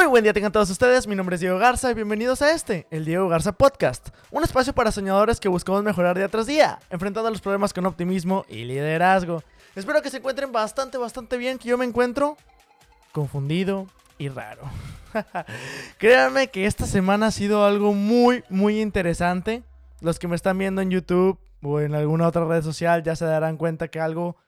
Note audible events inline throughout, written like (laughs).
Muy buen día tengan todos ustedes, mi nombre es Diego Garza y bienvenidos a este, el Diego Garza Podcast, un espacio para soñadores que buscamos mejorar día tras día, enfrentando los problemas con optimismo y liderazgo. Espero que se encuentren bastante, bastante bien, que yo me encuentro confundido y raro. (laughs) Créanme que esta semana ha sido algo muy, muy interesante. Los que me están viendo en YouTube o en alguna otra red social ya se darán cuenta que algo,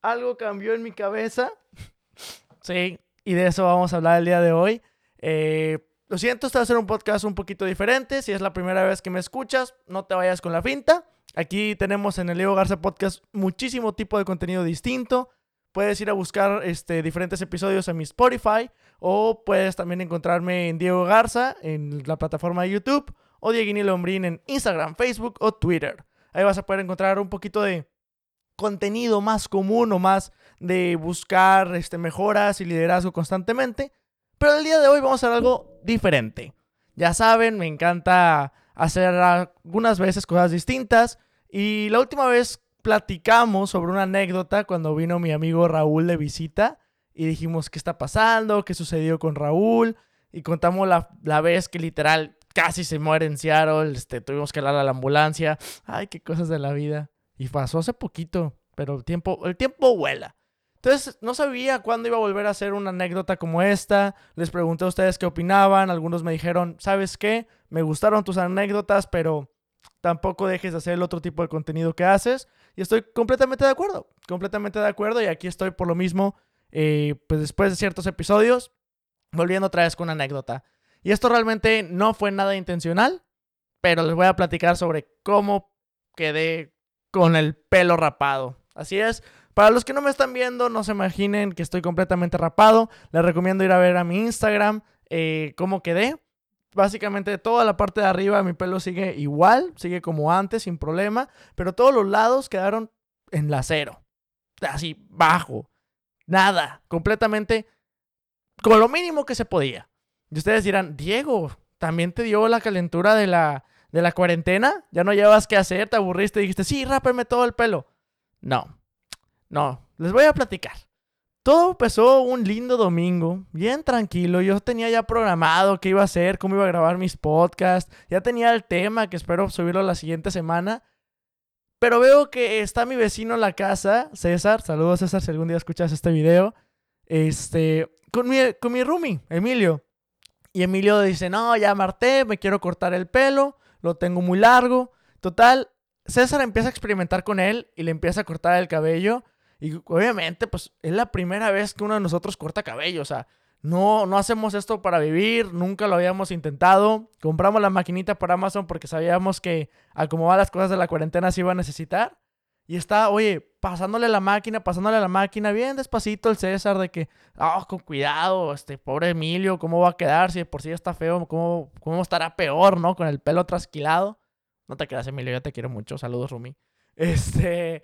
algo cambió en mi cabeza. (laughs) sí, y de eso vamos a hablar el día de hoy. Eh, lo siento, este va a ser un podcast un poquito diferente. Si es la primera vez que me escuchas, no te vayas con la finta. Aquí tenemos en el Leo Garza Podcast muchísimo tipo de contenido distinto. Puedes ir a buscar este, diferentes episodios en mi Spotify o puedes también encontrarme en Diego Garza en la plataforma de YouTube o Dieguini Lombrín en Instagram, Facebook o Twitter. Ahí vas a poder encontrar un poquito de contenido más común o más de buscar este, mejoras y liderazgo constantemente. Pero el día de hoy vamos a hacer algo diferente. Ya saben, me encanta hacer algunas veces cosas distintas. Y la última vez platicamos sobre una anécdota cuando vino mi amigo Raúl de visita. Y dijimos qué está pasando, qué sucedió con Raúl. Y contamos la, vez que literal casi se muere en Seattle. Este, tuvimos que hablar a la ambulancia. Ay, qué cosas de la vida. Y pasó hace poquito, pero el tiempo, el tiempo vuela. Entonces, no sabía cuándo iba a volver a hacer una anécdota como esta. Les pregunté a ustedes qué opinaban. Algunos me dijeron, ¿sabes qué? Me gustaron tus anécdotas, pero tampoco dejes de hacer el otro tipo de contenido que haces. Y estoy completamente de acuerdo. Completamente de acuerdo. Y aquí estoy por lo mismo, eh, pues después de ciertos episodios, volviendo otra vez con una anécdota. Y esto realmente no fue nada intencional, pero les voy a platicar sobre cómo quedé con el pelo rapado. Así es, para los que no me están viendo, no se imaginen que estoy completamente rapado. Les recomiendo ir a ver a mi Instagram eh, cómo quedé. Básicamente toda la parte de arriba mi pelo sigue igual, sigue como antes, sin problema. Pero todos los lados quedaron en la cero. Así, bajo. Nada. Completamente con lo mínimo que se podía. Y ustedes dirán, Diego, ¿también te dio la calentura de la, de la cuarentena? ¿Ya no llevas qué hacer? ¿Te aburriste? Y dijiste, sí, rápeme todo el pelo. No, no, les voy a platicar. Todo empezó un lindo domingo, bien tranquilo. Yo tenía ya programado qué iba a hacer, cómo iba a grabar mis podcasts. Ya tenía el tema que espero subirlo la siguiente semana. Pero veo que está mi vecino en la casa, César. Saludos, César, si algún día escuchas este video. Este, con mi, con mi roomie, Emilio. Y Emilio dice: No, ya Marté, me quiero cortar el pelo, lo tengo muy largo. Total, César empieza a experimentar con él y le empieza a cortar el cabello. Y obviamente, pues es la primera vez que uno de nosotros corta cabello. O sea, no, no hacemos esto para vivir, nunca lo habíamos intentado. Compramos la maquinita por Amazon porque sabíamos que a cómo van las cosas de la cuarentena se iba a necesitar. Y está, oye, pasándole la máquina, pasándole la máquina, bien despacito el César de que, oh, con cuidado, este pobre Emilio, ¿cómo va a quedar? Si por sí está feo, ¿cómo, cómo estará peor, no? Con el pelo trasquilado. No te quedas, Emilio, ya te quiero mucho. Saludos, Rumi. (laughs) Este,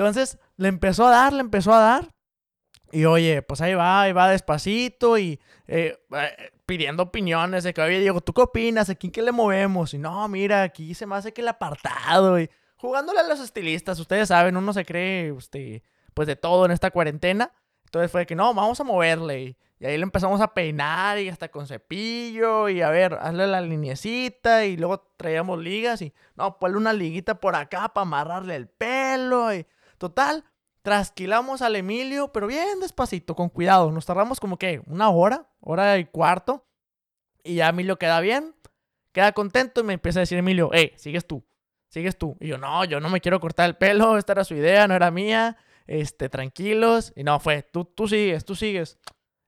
entonces le empezó a dar, le empezó a dar. Y oye, pues ahí va, ahí va despacito y eh, eh, pidiendo opiniones de que, oye, Diego, ¿tú qué opinas? ¿Aquí qué le movemos? Y no, mira, aquí se me hace que el apartado. Y jugándole a los estilistas, ustedes saben, uno se cree, este, pues de todo en esta cuarentena. Entonces fue que no, vamos a moverle. Y ahí le empezamos a peinar y hasta con cepillo y a ver, hazle la linecita y luego traíamos ligas y no, ponle una liguita por acá para amarrarle el pelo Total, trasquilamos al Emilio, pero bien despacito, con cuidado. Nos tardamos como que una hora, hora y cuarto. Y ya Emilio queda bien, queda contento y me empieza a decir Emilio, hey, sigues tú, sigues tú. Y yo, no, yo no me quiero cortar el pelo, esta era su idea, no era mía. Este, tranquilos. Y no, fue, tú, tú sigues, tú sigues.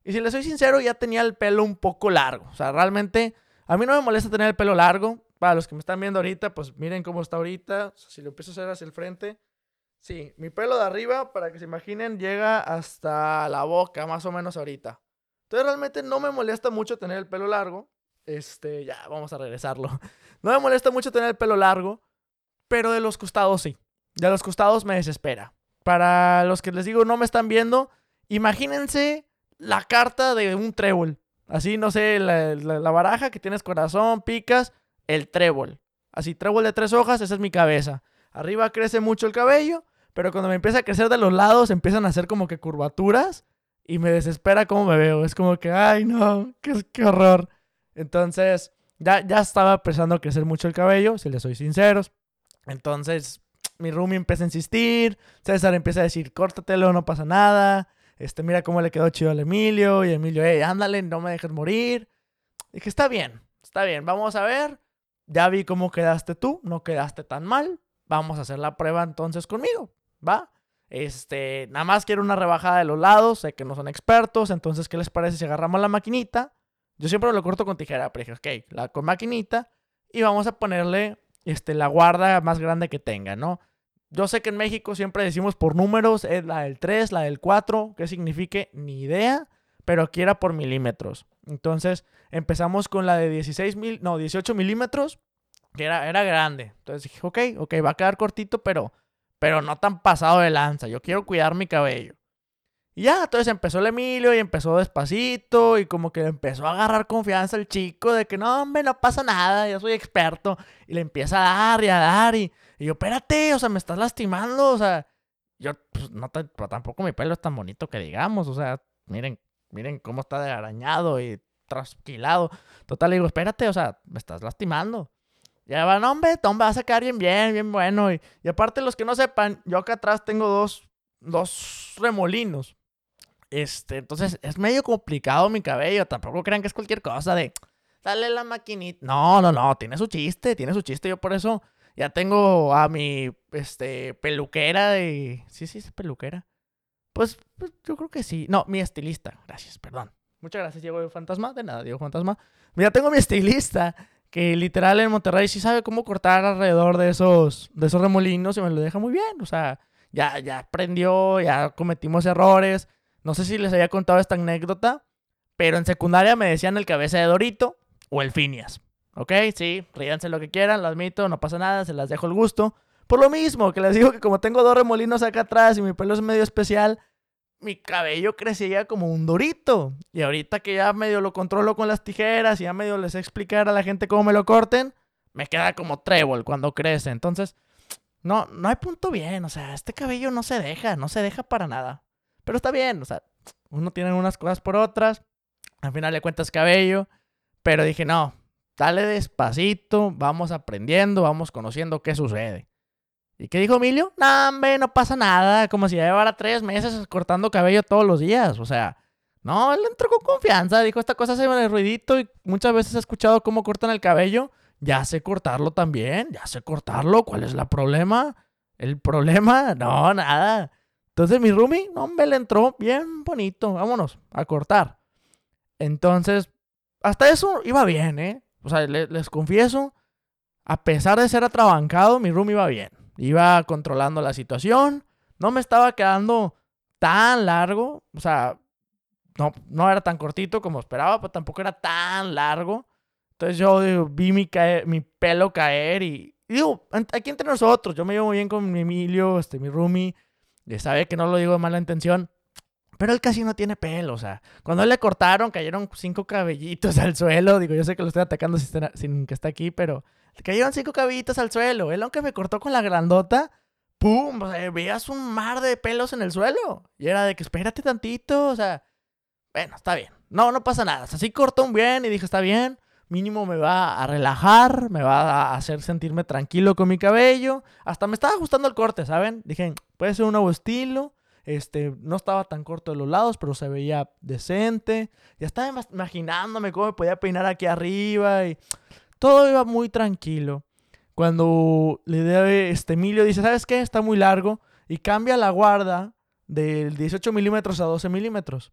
Y si le soy sincero, ya tenía el pelo un poco largo. O sea, realmente, a mí no me molesta tener el pelo largo. Para los que me están viendo ahorita, pues miren cómo está ahorita. si lo empiezo a hacer hacia el frente, Sí, mi pelo de arriba, para que se imaginen, llega hasta la boca, más o menos ahorita. Entonces realmente no me molesta mucho tener el pelo largo. Este, ya, vamos a regresarlo. (laughs) No me molesta mucho tener el pelo largo, pero de los costados sí. De los costados me desespera. Para los que les digo no me están viendo, imagínense la carta de un trébol. Así, no sé, la, la baraja que tienes corazón, picas, el trébol. Así, trébol de tres hojas, esa es mi cabeza. Arriba crece mucho el cabello pero cuando me empieza a crecer de los lados, empiezan a hacer como que curvaturas. y me desespera cómo me veo. Es como que, ay, no, qué, horror. Entonces, ya, ya estaba empezando a crecer mucho el cabello, si les soy sinceros. Entonces, mi roomie empieza a insistir, César empieza a decir, córtatelo, no pasa nada. Este, mira cómo le quedó chido al Emilio. Y Emilio, hey, ándale, no me dejes morir. Dije, está bien, está bien, vamos a ver. Ya vi cómo quedaste tú, no quedaste tan mal. Vamos a hacer la prueba entonces conmigo, ¿va? Este, nada más quiero una rebajada de los lados, sé que no son expertos, entonces, ¿qué les parece si agarramos la maquinita? Yo siempre lo corto con tijera, pero dije, ok, la, con maquinita y vamos a ponerle este, la guarda más grande que tenga, ¿no? Yo sé que en México siempre decimos por números, es la del 3, la del 4, qué signifique, ni idea, pero aquí era por milímetros. Entonces empezamos con la de 16 mil, no, 18 milímetros, que era, era grande. Entonces dije, ok, ok, va a quedar cortito, pero pero no tan pasado de lanza. Yo quiero cuidar mi cabello. Y ya, entonces empezó el Emilio y empezó despacito y como que empezó a agarrar confianza el chico de que no, hombre, no pasa nada, yo soy experto. Y le empieza a dar y a dar y, yo, espérate, o sea, me estás lastimando, o sea, yo, pues, no tampoco mi pelo es tan bonito que digamos, o sea, miren, miren cómo está de arañado y trasquilado. Total, le digo, espérate, o sea, me estás lastimando. Ya van, hombre, Tom va a sacar bien, bien, bien bueno. Y, aparte, los que no sepan, yo acá atrás tengo dos, dos remolinos. Este, entonces es medio complicado mi cabello. Tampoco crean que es cualquier cosa de dale la maquinita. No, no, no, tiene su chiste, tiene su chiste. Yo por eso ya tengo a mi este, peluquera de. Sí, sí, es peluquera. Pues, pues, yo creo que sí. No, mi estilista. Gracias, perdón. Muchas gracias, Diego Fantasma. De nada, Diego Fantasma. Ya tengo mi estilista que literal en Monterrey sí sabe cómo cortar alrededor de esos, de esos remolinos y me lo deja muy bien. O sea, ya, ya aprendió, ya cometimos errores. No sé si les había contado esta anécdota, pero en secundaria me decían el cabeza de Dorito o el Finias. ¿Ok? Sí, ríanse lo que quieran, lo admito, no pasa nada, se las dejo el gusto. Por lo mismo, que les digo que como tengo dos remolinos acá atrás y mi pelo es medio especial, mi cabello crecía como un dorito. Y ahorita que ya medio lo controlo con las tijeras y ya medio les explicar a la gente cómo me lo corten, me queda como trébol cuando crece. Entonces, no, no hay punto bien. O sea, este cabello no se deja, no se deja para nada. Pero está bien, o sea, uno tiene unas cosas por otras. Al final de cuentas, cabello. Pero dije, no, dale despacito, vamos aprendiendo, vamos conociendo qué sucede. ¿Y qué dijo Emilio? No, hombre, no pasa nada. Como si ya llevara tres meses cortando cabello todos los días. O sea, no, él entró con confianza. Dijo, esta cosa se ve ruidito y muchas veces he escuchado cómo cortan el cabello. Ya sé cortarlo también. Ya sé cortarlo. ¿Cuál es el problema? ¿El problema? (laughs) No, nada. Entonces mi roomie, no, hombre, le entró bien bonito. Vámonos a cortar. Entonces, hasta eso iba bien, ¿eh? O sea, les confieso, a pesar de ser atrabancado, mi roomie iba bien. Iba controlando la situación. No me estaba quedando tan largo. O sea, no, no era tan cortito como esperaba, pero tampoco era tan largo. Entonces yo vi mi, mi pelo caer y, digo, aquí entre nosotros, yo me llevo muy bien con mi Emilio, este, mi roomie. Ya sabe que no lo digo de mala intención. Pero él casi no tiene pelo, o sea, cuando le cortaron, cayeron cinco cabellitos (laughs) al suelo. Digo, yo sé que lo estoy atacando sin que esté aquí, pero cayeron cinco cabellitos al suelo. Él, aunque me cortó con la grandota, ¡pum! veías un mar de pelos en el suelo. Y era de que espérate tantito, o sea, bueno, está bien. No, no pasa nada. así cortó un bien y dije, está bien. Mínimo me va a relajar, me va a hacer sentirme tranquilo con mi cabello. Hasta me estaba gustando el corte, ¿saben? Dije, puede ser un nuevo estilo. Este, no estaba tan corto de los lados, pero se veía decente. Ya estaba imaginándome cómo me podía peinar aquí arriba y todo iba muy tranquilo. Cuando le debe, este Emilio dice, ¿sabes qué? Está muy largo. Y cambia la guarda del 18 milímetros a 12 milímetros.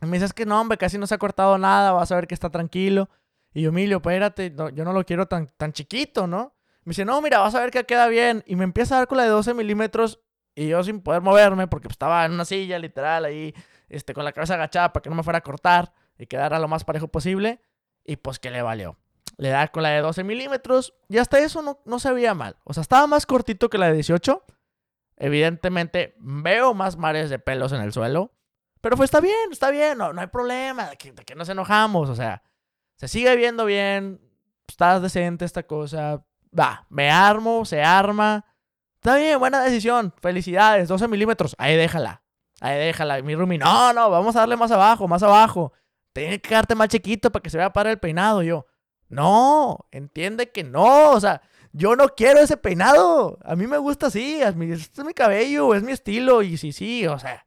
Y me dice, es que no, hombre, casi no se ha cortado nada, vas a ver que está tranquilo. Y yo, Emilio, espérate, yo no lo quiero tan, tan chiquito, ¿no? Me dice, no, mira, vas a ver que queda bien. Y me empieza a dar con la de 12 milímetros y yo sin poder moverme porque pues, estaba en una silla literal ahí, este, con la cabeza agachada para que no me fuera a cortar y quedara lo más parejo posible. Y pues que le valió le da con la de 12 milímetros y hasta eso no, no se veía mal. O sea, estaba más cortito que la de 18. Evidentemente veo más mares de pelos en el suelo. Pero pues está bien, está bien, no, no hay problema, que, que nos enojamos. O sea, se sigue viendo bien, está decente esta cosa. Va, me armo, se arma. Está bien, buena decisión. Felicidades, 12 milímetros. Ahí déjala. Ahí déjala. Mi Rumi, no, no, vamos a darle más abajo, más abajo. Tiene que quedarte más chiquito para que se vea para el peinado. yo, no, entiende que no. O sea, yo no quiero ese peinado. A mí me gusta así. Este es mi cabello, es mi estilo. Y sí, sí, o sea.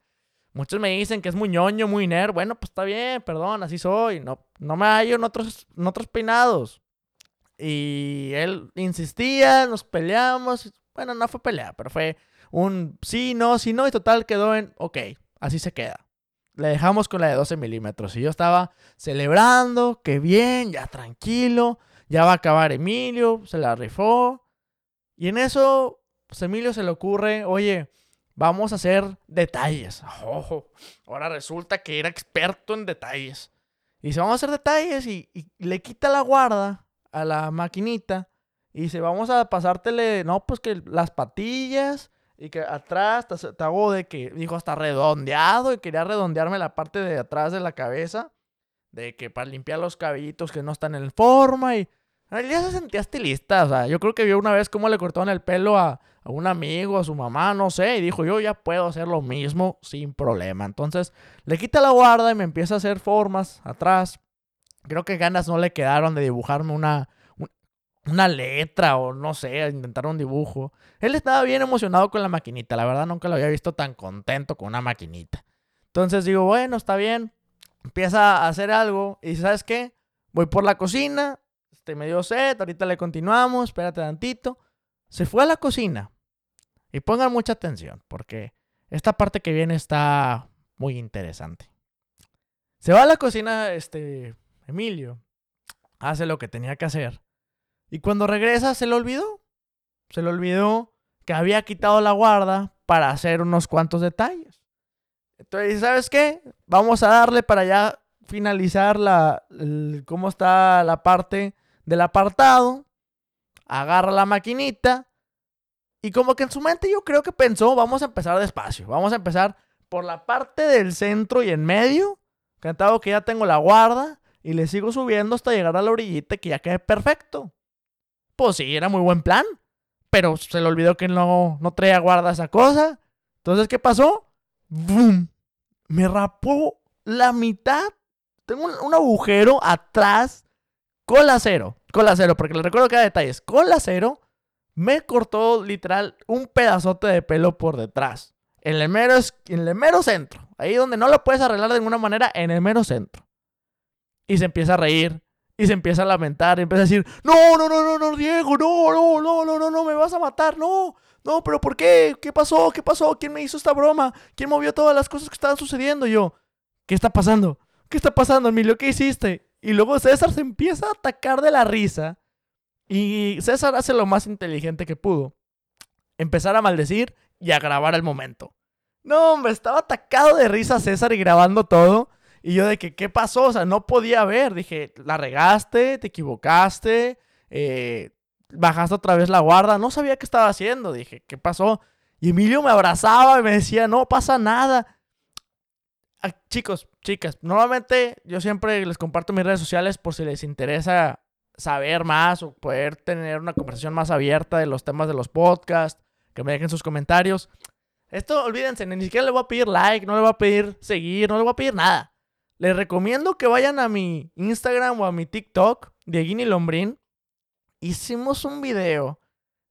Muchos me dicen que es muy ñoño, muy nerd. Bueno, pues está bien, perdón, así soy. No, no me hallo en otros, en otros peinados. Y él insistía, nos peleamos. Bueno, no fue pelea, pero fue un sí, no, sí, no. Y total quedó en, ok, así se queda. Le dejamos con la de 12 milímetros. Y yo estaba celebrando, que bien, ya tranquilo. Ya va a acabar Emilio, se la rifó. Y en eso, pues Emilio se le ocurre, oye, vamos a hacer detalles. Ojo, ahora resulta que era experto en detalles. Y dice, vamos a hacer detalles y, le quita la guarda a la maquinita. Y dice, vamos a pasártele, no, pues que las patillas y que atrás te, hago de que, dijo, hasta redondeado y quería redondearme la parte de atrás de la cabeza. De que para limpiar los cabellitos que no están en forma y... Ya se sentía estilista, o sea, yo creo que vio una vez cómo le cortaron el pelo a, a un amigo, a su mamá, no sé, y dijo, yo ya puedo hacer lo mismo sin problema. Entonces le quita la guarda y me empieza a hacer formas atrás. Creo que ganas no le quedaron de dibujarme una, una letra o no sé, intentar un dibujo. Él estaba bien emocionado con la maquinita, la verdad nunca lo había visto tan contento con una maquinita. Entonces digo, bueno, está bien. Empieza a hacer algo y ¿sabes qué? Voy por la cocina, este, me dio sed, ahorita le continuamos, espérate tantito. Se fue a la cocina, y pongan mucha atención, porque esta parte que viene está muy interesante. Se va a la cocina, este, Emilio, hace lo que tenía que hacer. Y cuando regresa, se le olvidó. Se le olvidó que había quitado la guarda para hacer unos cuantos detalles. Entonces, ¿sabes qué? Vamos a darle para ya finalizar la, cómo está la parte del apartado. Agarra la maquinita y como que en su mente yo creo que pensó, vamos a empezar despacio, vamos a empezar por la parte del centro y en medio, cantado que ya tengo la guarda, y le sigo subiendo hasta llegar a la orillita que ya quede perfecto. Pues sí, era muy buen plan, pero se le olvidó que no, no traía guarda esa cosa. Entonces, ¿qué pasó? ¡Bum! Me rapó la mitad. Tengo un, un agujero atrás, cola cero, cola cero, porque le recuerdo cada detalle, cola cero me cortó literal un pedazote de pelo por detrás. En el mero, en el mero centro. Ahí donde no lo puedes arreglar de ninguna manera, en el mero centro. Y se empieza a reír. Y se empieza a lamentar. Y empieza a decir, no, no, no, no, no, Diego, no, no, no, no, no, no, me vas a matar, no. No, pero ¿por qué? ¿Qué pasó? ¿Qué pasó? ¿Quién me hizo esta broma? ¿Quién movió todas las cosas que estaban sucediendo? yo, ¿qué está pasando? ¿Qué está pasando, Emilio? ¿Qué hiciste? Y luego César se empieza a atacar de la risa. Y César hace lo más inteligente que pudo. Empezar a maldecir y a grabar el momento. No, hombre, estaba atacado de risa César y grabando todo. Y yo de que, ¿qué pasó? O sea, no podía ver. Dije, la regaste, te equivocaste, eh, bajaste otra vez la guarda. No sabía qué estaba haciendo. Dije, ¿qué pasó? Y Emilio me abrazaba y me decía, no pasa nada. Ah, chicos, chicas, normalmente yo siempre les comparto mis redes sociales por si les interesa saber más o poder tener una conversación más abierta de los temas de los podcasts, que me dejen sus comentarios. Esto, olvídense, ni siquiera le voy a pedir like, no le voy a pedir seguir, no le voy a pedir nada. Les recomiendo que vayan a mi Instagram o a mi TikTok, Dieguini Lombrín. Hicimos un video.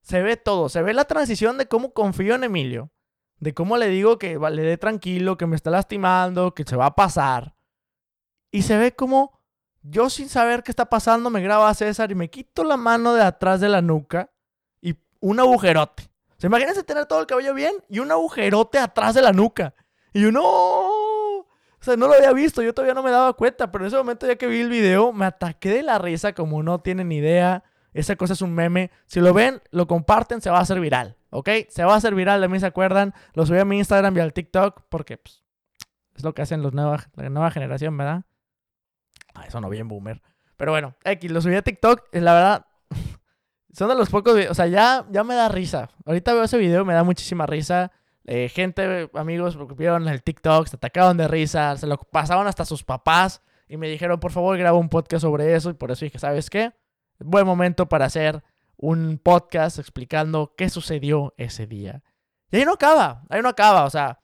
Se ve todo, se ve la transición de cómo confío en Emilio. De cómo le digo que le dé tranquilo, que me está lastimando, que se va a pasar. Y se ve como yo sin saber qué está pasando me graba a César y me quito la mano de atrás de la nuca y un agujerote. ¿Se imagínense tener todo el cabello bien y un agujerote atrás de la nuca? Y yo, no. No lo había visto, yo todavía no me daba cuenta, pero en ese momento ya que vi el video, me ataqué de la risa como no tienen idea. Esa cosa es un meme. Si lo ven, lo comparten, se va a hacer viral, ¿ok? Se va a hacer viral, de mí se acuerdan. Lo subí a mi Instagram y al TikTok porque pues, es lo que hacen los nueva, la nueva generación, ¿verdad? eso no bien boomer. Pero bueno, X, lo subí a TikTok. Y la verdad, (laughs) son de los pocos O sea, ya, ya me da risa. Ahorita veo ese video, me da muchísima risa. Eh, gente, amigos, vieron el TikTok, se atacaron de risa, se lo pasaban hasta sus papás y me dijeron, por favor, graba un podcast sobre eso. Y por eso dije, ¿sabes qué? Buen momento para hacer un podcast explicando qué sucedió ese día. Y ahí no acaba, ahí no acaba. O sea,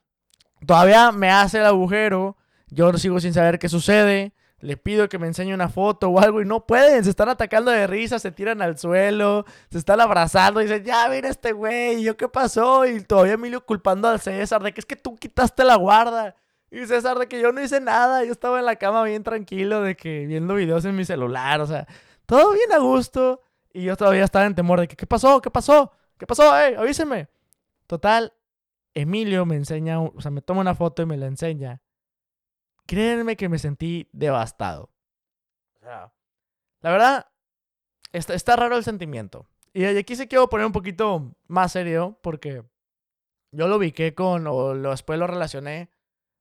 todavía me hace el agujero, yo sigo sin saber qué sucede, le pido que me enseñe una foto o algo y no pueden, se están atacando de risa, se tiran al suelo, se están abrazando y dicen, ya mira este güey, ¿yo qué pasó? Y todavía Emilio culpando al César de que es que tú quitaste la guarda. Y César de que yo no hice nada, yo estaba en la cama bien tranquilo de que viendo videos en mi celular, o sea, todo bien a gusto. Y yo todavía estaba en temor de que, ¿qué pasó? ¿Qué pasó? ¿Qué pasó? ¡Ey, avíseme! Total, Emilio me enseña, o sea, me toma una foto y me la enseña. Créanme que me sentí devastado. O sea, la verdad, está, está raro el sentimiento. Y aquí se quiero poner un poquito más serio porque yo lo ubiqué con, o después lo relacioné,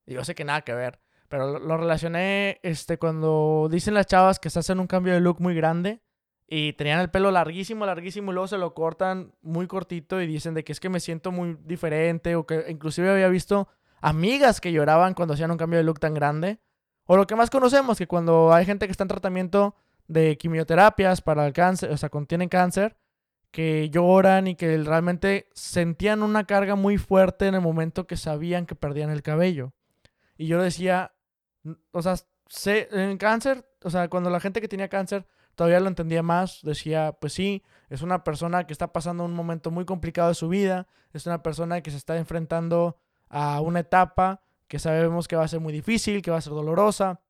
y yo sé que nada que ver, pero lo, lo relacioné este, cuando dicen las chavas que se hacen un cambio de look muy grande y tenían el pelo larguísimo, larguísimo, y luego se lo cortan muy cortito y dicen de que es que me siento muy diferente, o que inclusive había visto amigas que lloraban cuando hacían un cambio de look tan grande. O lo que más conocemos, que cuando hay gente que está en tratamiento de quimioterapias para el cáncer, o sea, cuando tienen cáncer, que lloran y que realmente sentían una carga muy fuerte en el momento que sabían que perdían el cabello. Y yo decía, o sea, sé, en cáncer, o sea, cuando la gente que tenía cáncer todavía lo entendía más. Decía, pues sí, es una persona que está pasando un momento muy complicado de su vida, es una persona que se está enfrentando a una etapa que sabemos que va a ser muy difícil, que va a ser dolorosa,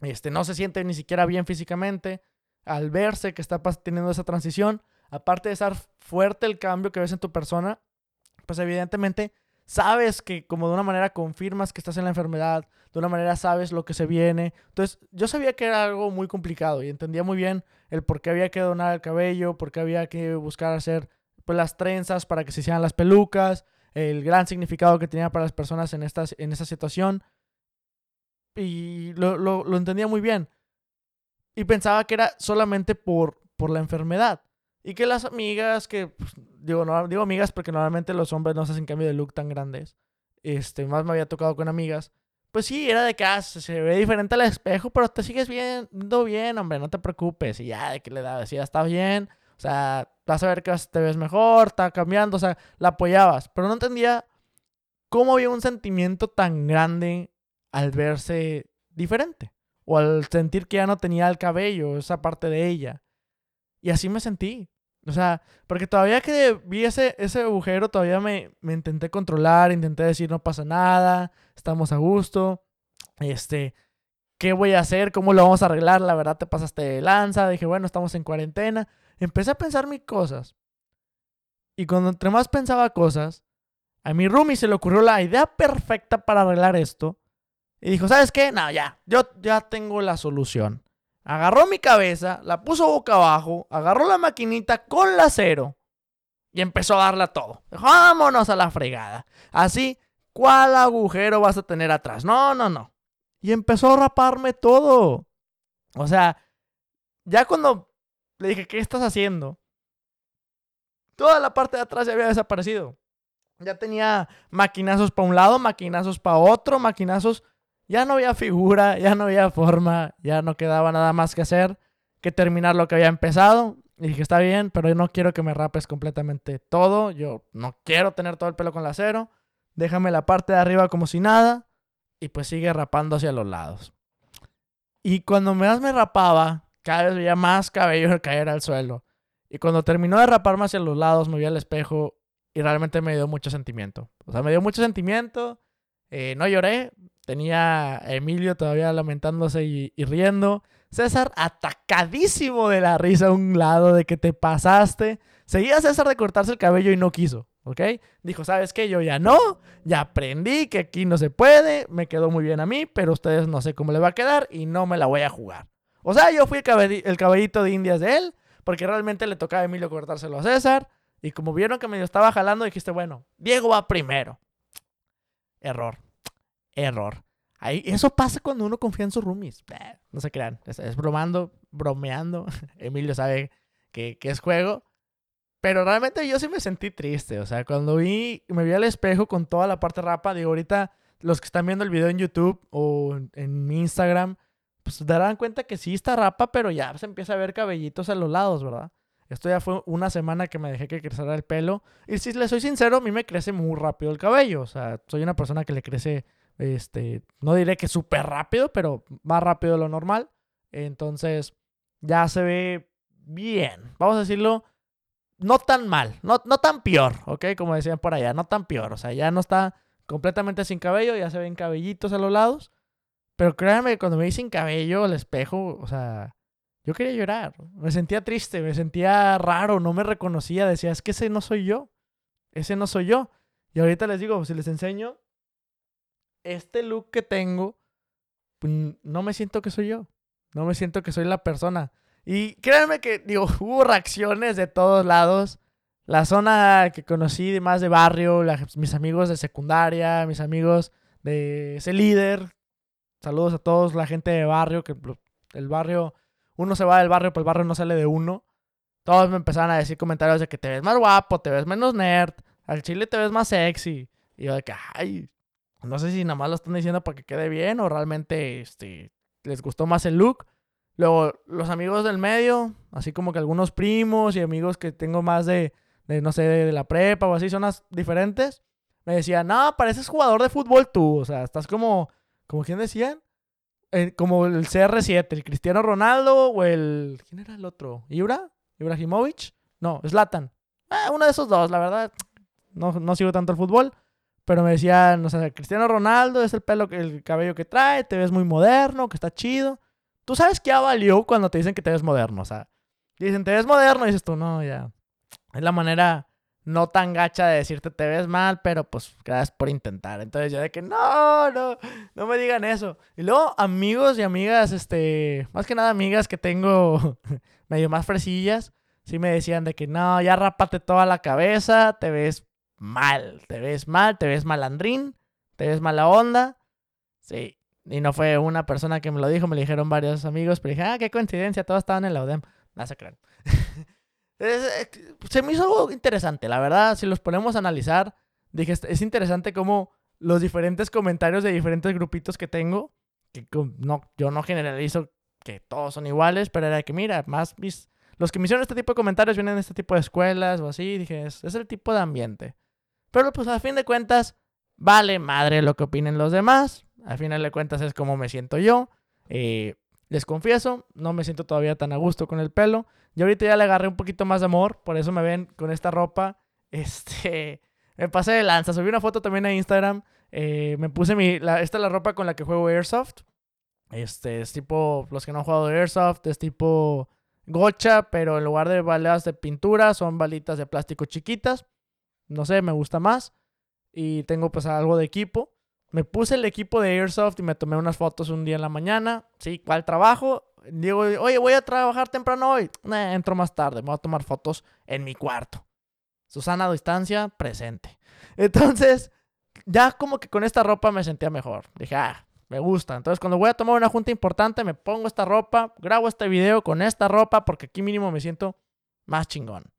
este, no se siente ni siquiera bien físicamente al verse que está teniendo esa transición, aparte de estar fuerte el cambio que ves en tu persona, pues evidentemente sabes que como de una manera confirmas que estás en la enfermedad, de una manera sabes lo que se viene. Entonces yo sabía que era algo muy complicado y entendía muy bien el por qué había que donar el cabello, por qué había que buscar hacer pues, las trenzas para que se hicieran las pelucas, el gran significado que tenía para las personas en, esta, en esa situación. Y lo, lo, entendía muy bien. Y pensaba que era solamente por, por la enfermedad. Y que las amigas, que pues, digo, no, digo amigas porque normalmente los hombres no se hacen cambio de look tan grandes. Este, más me había tocado con amigas. Pues sí, era de que ah, se ve diferente al espejo, pero te sigues viendo bien, hombre, no te preocupes. Y ya, de que le da, decía, está bien. O sea, vas a ver que te ves mejor, está cambiando, o sea, la apoyabas. Pero no entendía cómo había un sentimiento tan grande al verse diferente. O al sentir que ya no tenía el cabello, esa parte de ella. Y así me sentí. O sea, porque todavía que vi ese, ese agujero, todavía me, me, intenté controlar, intenté decir no pasa nada, estamos a gusto. Este, ¿qué voy a hacer? ¿Cómo lo vamos a arreglar? La verdad te pasaste de lanza. Dije, bueno, estamos en cuarentena. Empecé a pensar mis cosas. Y cuando entre más pensaba cosas, a mi roomie se le ocurrió la idea perfecta para arreglar esto. Y dijo, ¿sabes qué? No, ya, yo ya tengo la solución. Agarró mi cabeza, la puso boca abajo, agarró la maquinita con la cero y empezó a darla todo. vámonos a la fregada. Así, ¿cuál agujero vas a tener atrás? No, no, no. Y empezó a raparme todo. O sea, ya cuando le dije, ¿qué estás haciendo? Toda la parte de atrás ya había desaparecido. Ya tenía maquinazos para un lado, maquinazos para otro, maquinazos ya no había figura, ya no había forma, ya no quedaba nada más que hacer que terminar lo que había empezado. Y dije, está bien, pero yo no quiero que me rapes completamente todo. Yo no quiero tener todo el pelo con la cero. Déjame la parte de arriba como si nada. Y pues sigue rapando hacia los lados. Y cuando más me rapaba, cada vez veía más cabello (laughs) caer al suelo. Y cuando terminó de raparme hacia los lados, me vi al espejo y realmente me dio mucho sentimiento. O sea, me dio mucho sentimiento. Eh, no lloré, Tenía a Emilio todavía lamentándose y, riendo. César atacadísimo de la risa a un lado de que te pasaste. Seguía César de cortarse el cabello y no quiso, ¿ok? Dijo, ¿sabes qué? Yo ya no, ya aprendí que aquí no se puede, me quedó muy bien a mí, pero ustedes no sé cómo le va a quedar y no me la voy a jugar. O sea, yo fui el, cabellito de indias de él, porque realmente le tocaba a Emilio cortárselo a César, y como vieron que me estaba jalando, dijiste, bueno, Diego va primero. Error error. Ahí, eso pasa cuando uno confía en sus roomies. no se crean. Es, bromando, bromeando. (laughs) Emilio sabe que, que, es juego. Pero realmente yo sí me sentí triste. O sea, cuando vi, me vi al espejo con toda la parte rapa, digo, ahorita los que están viendo el video en YouTube o en mi Instagram, pues darán cuenta que sí está rapa, pero ya se empieza a ver cabellitos a los lados, ¿verdad? Esto ya fue una semana que me dejé que creciera el pelo. Y si le soy sincero, a mí me crece muy rápido el cabello. O sea, soy una persona que le crece Este, no diré que súper rápido, pero más rápido de lo normal. Entonces, ya se ve bien. Vamos a decirlo, no tan mal, no, no tan peor, ¿ok? Como decían por allá, no tan peor. O sea, ya no está completamente sin cabello, ya se ven cabellitos a los lados. Pero créanme cuando me sin cabello al espejo, o sea, yo quería llorar. Me sentía triste, me sentía raro, no me reconocía. Decía, es que ese no soy yo. Ese no soy yo. Y ahorita les digo, si les enseño este look que tengo, pues, no me siento que soy yo. No me siento que soy la persona. Y créanme que, digo, (laughs) hubo reacciones de todos lados. La zona que conocí más de barrio, mis amigos de secundaria, mis amigos de ese líder. Saludos a todos, la gente de barrio, que el barrio, uno se va del barrio, pero el barrio no sale de uno. Todos me empezaron a decir comentarios de que te ves más guapo, te ves menos nerd, al chile te ves más sexy. Y yo de que, ay, no sé si nada más lo están diciendo para que quede bien o realmente este, les gustó más el look. Luego, los amigos del medio, así como que algunos primos y amigos que tengo más de, de no sé, de, la prepa o así, zonas diferentes, me decían, no, pareces jugador de fútbol tú. O sea, estás como, como quién decían, eh, como el CR7, el Cristiano Ronaldo o el, ¿quién era el otro? ¿Ibra? ¿Ibrahimovic? No, Zlatan. Eh, uno de esos dos, la verdad. No, no sigo tanto el fútbol. Pero me decían, o sea, Cristiano Ronaldo es el pelo, el cabello que trae, te ves muy moderno, que está chido. Tú sabes que ya valió cuando te dicen que te ves moderno, o sea, dicen, te ves moderno, y dices tú, no, ya. Es la manera no tan gacha de decirte te ves mal, pero pues gracias por intentar. Entonces yo de que no, no, no me digan eso. Y luego amigos y amigas, este, más que nada amigas que tengo (laughs) medio más fresillas, sí me decían de que no, ya rápate toda la cabeza, te ves mal. Te ves mal, te ves malandrín, te ves mala onda. Sí. Y no fue una persona que me lo dijo, me lo dijeron varios amigos, pero dije, ah, qué coincidencia, todos estaban en la UDEM. No se crean. Se me hizo algo interesante, la verdad, si los ponemos a analizar, dije, es interesante cómo los diferentes comentarios de diferentes grupitos que tengo, que no, yo no generalizo que todos son iguales, pero era que, mira, más mis, los que me hicieron este tipo de comentarios vienen de este tipo de escuelas o así, dije, es el tipo de ambiente. Pero pues a fin de cuentas, vale madre lo que opinen los demás. A final de cuentas es como me siento yo. Eh, les confieso, no me siento todavía tan a gusto con el pelo. Y ahorita ya le agarré un poquito más de amor, por eso me ven con esta ropa. (laughs) Este, me pasé de lanza. Subí una foto también a Instagram. Eh, me puse mi, esta es la ropa con la que juego Airsoft. Este, es tipo, los que no han jugado Airsoft, es tipo gocha, pero en lugar de balas de pintura son balitas de plástico chiquitas no sé, me gusta más. Y tengo pues algo de equipo. Me puse el equipo de Airsoft y me tomé unas fotos un día en la mañana. Sí, ¿cuál trabajo? Digo, oye, voy a trabajar temprano hoy. entro más tarde, me voy a tomar fotos en mi cuarto. Susana a distancia, presente. (laughs) Entonces, ya como que con esta ropa me sentía mejor. Dije, ah, me gusta. Entonces, cuando voy a tomar una junta importante, me pongo esta ropa, grabo este video con esta ropa, porque aquí mínimo me siento más chingón.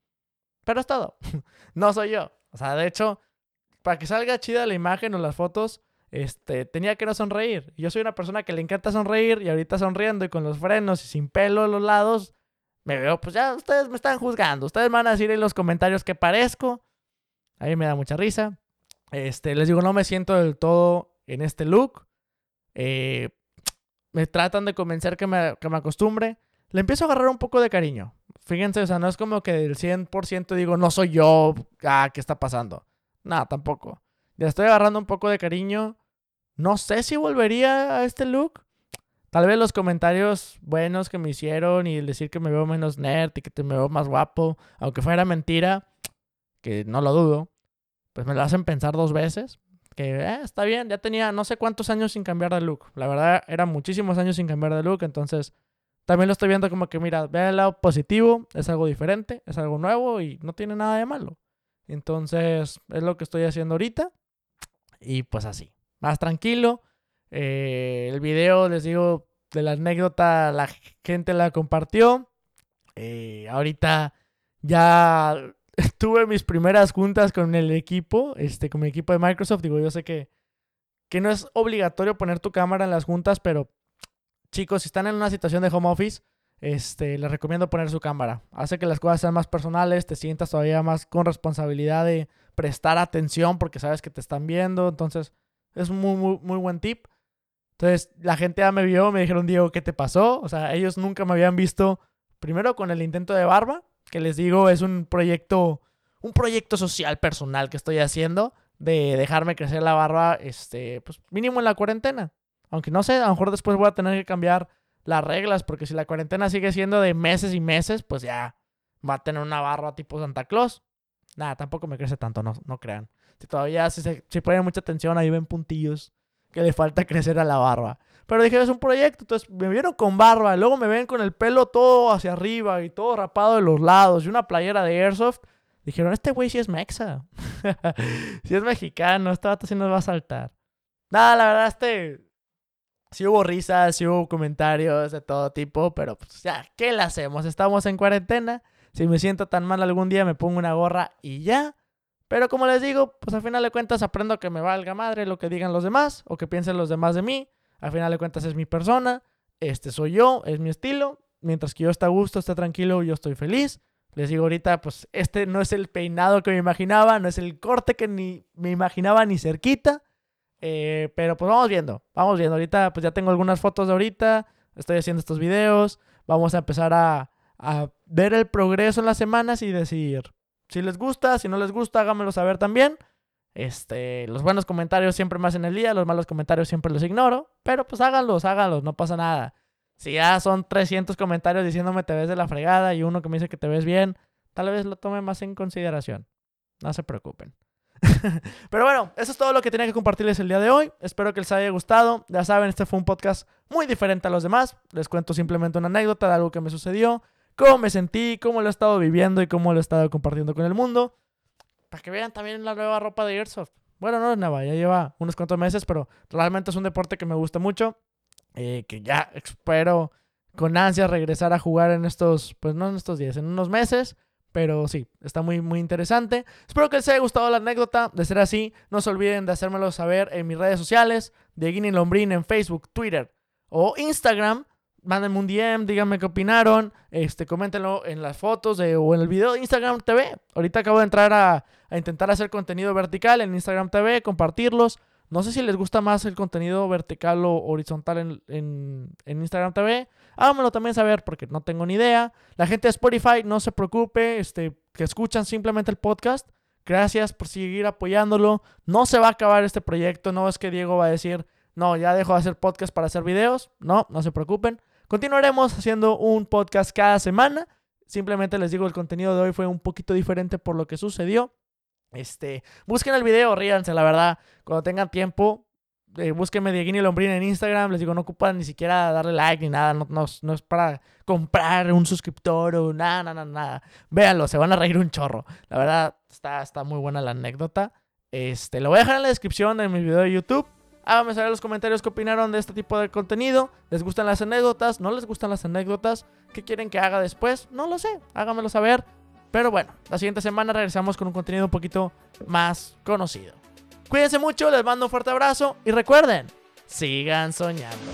Pero es todo. (laughs) no soy yo. O sea, de hecho, para que salga chida la imagen o las fotos, este, tenía que no sonreír. Yo soy una persona que le encanta sonreír y ahorita sonriendo y con los frenos y sin pelo a los lados, me veo, pues ya ustedes me están juzgando. Ustedes van a decir en los comentarios que parezco. A mí me da mucha risa. Este, les digo, no me siento del todo en este look. Eh, me tratan de convencer que me, que me acostumbre. Le empiezo a agarrar un poco de cariño. Fíjense, o sea, no es como que del 100% digo, no soy yo, ah, ¿qué está pasando? Nada, tampoco. Ya estoy agarrando un poco de cariño. No sé si volvería a este look. Tal vez los comentarios buenos que me hicieron y el decir que me veo menos nerd y que te me veo más guapo, aunque fuera mentira, que no lo dudo, pues me lo hacen pensar dos veces. Que eh, está bien, ya tenía no sé cuántos años sin cambiar de look. La verdad, eran muchísimos años sin cambiar de look, entonces también lo estoy viendo como que, mira, ve el lado positivo, es algo diferente, es algo nuevo y no tiene nada de malo. Entonces, es lo que estoy haciendo ahorita. Y pues así, más tranquilo. Eh, el video, les digo, de la anécdota, la gente la compartió. Eh, ahorita ya (laughs) tuve mis primeras juntas con el equipo, este, con mi equipo de Microsoft. Digo, yo sé que, que no es obligatorio poner tu cámara en las juntas, pero chicos, si están en una situación de home office, este, les recomiendo poner su cámara. Hace que las cosas sean más personales, te sientas todavía más con responsabilidad de prestar atención porque sabes que te están viendo. Entonces, Es muy, muy, muy buen tip. Entonces, la gente ya me vio, me dijeron, Diego, ¿qué te pasó? O sea, ellos nunca me habían visto, primero con el intento de barba, que les digo, es un proyecto, un proyecto social personal que estoy haciendo de dejarme crecer la barba, este, pues mínimo en la cuarentena. Aunque no sé, a lo mejor después voy a tener que cambiar las reglas, porque si la cuarentena sigue siendo de meses y meses, pues ya va a tener una barba tipo Santa Claus. Nada, tampoco me crece tanto, no, no crean. Si todavía si se, si ponen mucha atención, ahí ven puntillos que le falta (laughs) crecer a la barba. Pero dije, es un proyecto, entonces me vieron con barba, luego me ven con el pelo todo hacia arriba y todo rapado de los lados y una playera de Airsoft. Dijeron, este güey sí es mexa. (laughs) sí es mexicano, este vato sí nos va a saltar. Nada, la verdad, este... Sí hubo risas, sí hubo comentarios de todo tipo, pero pues ya, ¿qué le hacemos? Estamos en cuarentena. Si me siento tan mal algún día, me pongo una gorra y ya. Pero como les digo, pues al final de cuentas aprendo que me valga madre lo que digan los demás o que piensen los demás de mí. Al final de cuentas es mi persona, este soy yo, es mi estilo. Mientras que yo esté a gusto, esté tranquilo, yo estoy feliz. Les digo ahorita, pues este no es el peinado que me imaginaba, no es el corte que ni me imaginaba ni cerquita. Eh, pero pues vamos viendo, vamos viendo. Ahorita pues ya tengo algunas fotos de ahorita, estoy haciendo estos videos. Vamos a empezar a, a ver el progreso en las semanas y decir si les gusta, si no les gusta, háganmelo saber también. Este, los buenos comentarios siempre me hacen el día, los malos comentarios siempre los ignoro, pero pues háganlos, háganlos, no pasa nada. Si ya son 300 comentarios diciéndome te ves de la fregada y uno que me dice que te ves bien, tal vez lo tome más en consideración. No se preocupen. (laughs) Pero bueno, eso es todo lo que tenía que compartirles el día de hoy. Espero que les haya gustado. Ya saben, este fue un podcast muy diferente a los demás. Les cuento simplemente una anécdota de algo que me sucedió cómo me sentí, cómo lo he estado viviendo y cómo lo he estado compartiendo con el mundo. Para que vean también la nueva ropa de Airsoft. Bueno, no es nueva, ya lleva unos cuantos meses, pero realmente es un deporte que me gusta mucho. Eh, que ya espero con ansia regresar a jugar en estos, pues no en estos días, en unos meses. Pero sí, está muy, muy interesante. Espero que les haya gustado la anécdota. De ser así, no se olviden de hacérmelo saber en mis redes sociales, de Guinea Lombrín en Facebook, Twitter o Instagram mándenme un DM, díganme qué opinaron, este, coméntenlo en las fotos o en el video de Instagram TV. Ahorita acabo de entrar a, intentar hacer contenido vertical en Instagram TV, compartirlos. No sé si les gusta más el contenido vertical o horizontal en, Instagram TV. Háganmelo también saber porque no tengo ni idea. La gente de Spotify, no se preocupe, este, que escuchan simplemente el podcast. Gracias por seguir apoyándolo. No se va a acabar este proyecto. No es que Diego va a decir, no, ya dejo de hacer podcast para hacer videos. No, no se preocupen. Continuaremos haciendo un podcast cada semana. Simplemente les digo, el contenido de hoy fue un poquito diferente por lo que sucedió. Este, busquen el video, ríanse, la verdad. Cuando tengan tiempo, eh, búsquenme Dieguini Lombrín en Instagram. Les digo, no ocupan ni siquiera darle like ni nada. No, es para comprar un suscriptor o nada, nada, nada. Véanlo, se van a reír un chorro. La verdad, está, está muy buena la anécdota. Este, lo voy a dejar en la descripción de mi video de YouTube. Háganme saber en los comentarios qué opinaron de este tipo de contenido. ¿Les gustan las anécdotas? ¿No les gustan las anécdotas? ¿Qué quieren que haga después? No lo sé. Háganmelo saber. Pero bueno, la siguiente semana regresamos con un contenido un poquito más conocido. Cuídense mucho, les mando un fuerte abrazo y recuerden, sigan soñando.